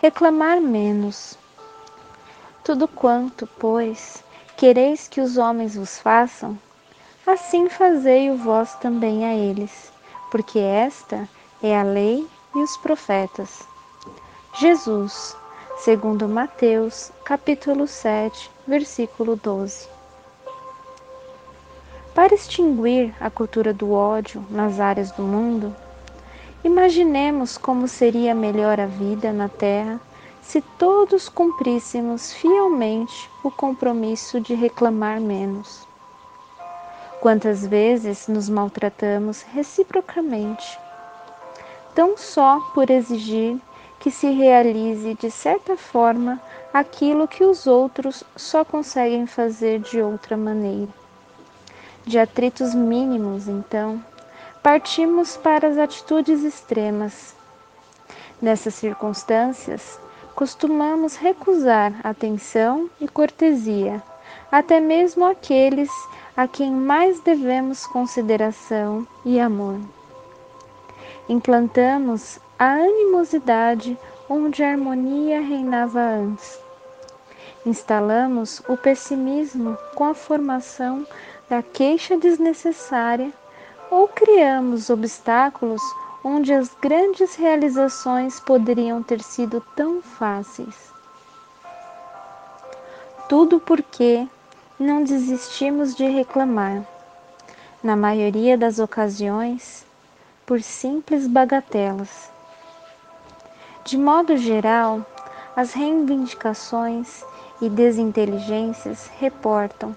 reclamar menos. Tudo quanto, pois, quereis que os homens vos façam, assim fazei o vós também a eles, porque esta é a lei e os profetas. Jesus, segundo Mateus, capítulo 7, versículo 12. Para extinguir a cultura do ódio nas áreas do mundo, imaginemos como seria melhor a vida na Terra se todos cumpríssemos fielmente o compromisso de reclamar menos. Quantas vezes nos maltratamos reciprocamente, tão só por exigir que se realize de certa forma aquilo que os outros só conseguem fazer de outra maneira de atritos mínimos, então, partimos para as atitudes extremas. Nessas circunstâncias, costumamos recusar atenção e cortesia, até mesmo aqueles a quem mais devemos consideração e amor. Implantamos a animosidade onde a harmonia reinava antes. Instalamos o pessimismo com a formação da queixa desnecessária ou criamos obstáculos onde as grandes realizações poderiam ter sido tão fáceis. Tudo porque não desistimos de reclamar, na maioria das ocasiões, por simples bagatelas. De modo geral, as reivindicações e desinteligências reportam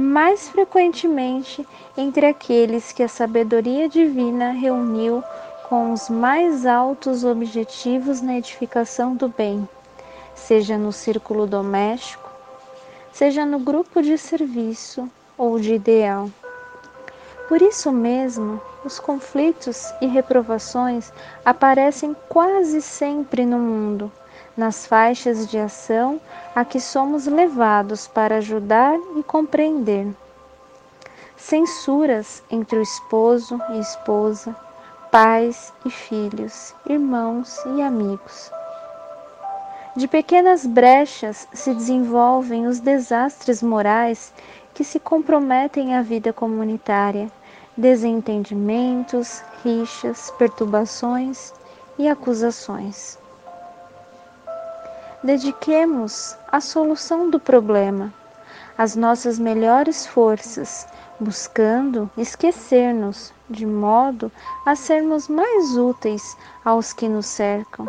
mais frequentemente entre aqueles que a sabedoria divina reuniu com os mais altos objetivos na edificação do bem, seja no círculo doméstico, seja no grupo de serviço ou de ideal. Por isso mesmo, os conflitos e reprovações aparecem quase sempre no mundo, nas faixas de ação a que somos levados para ajudar e compreender. Censuras entre o esposo e esposa, pais e filhos, irmãos e amigos. De pequenas brechas se desenvolvem os desastres morais que se comprometem à vida comunitária, desentendimentos, rixas, perturbações e acusações dediquemos à solução do problema as nossas melhores forças, buscando esquecer-nos, de modo a sermos mais úteis aos que nos cercam,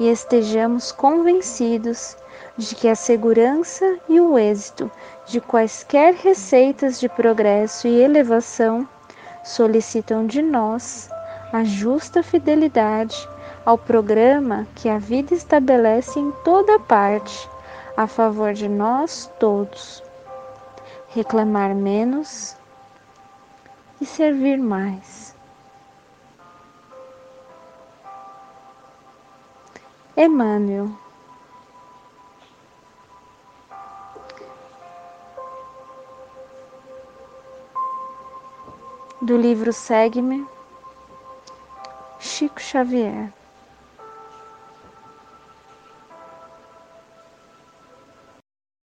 e estejamos convencidos de que a segurança e o êxito de quaisquer receitas de progresso e elevação solicitam de nós a justa fidelidade ao programa que a vida estabelece em toda parte a favor de nós todos. Reclamar menos e servir mais. Emmanuel do livro Segue-me, Chico Xavier.